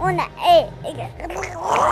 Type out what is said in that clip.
una E. Anime.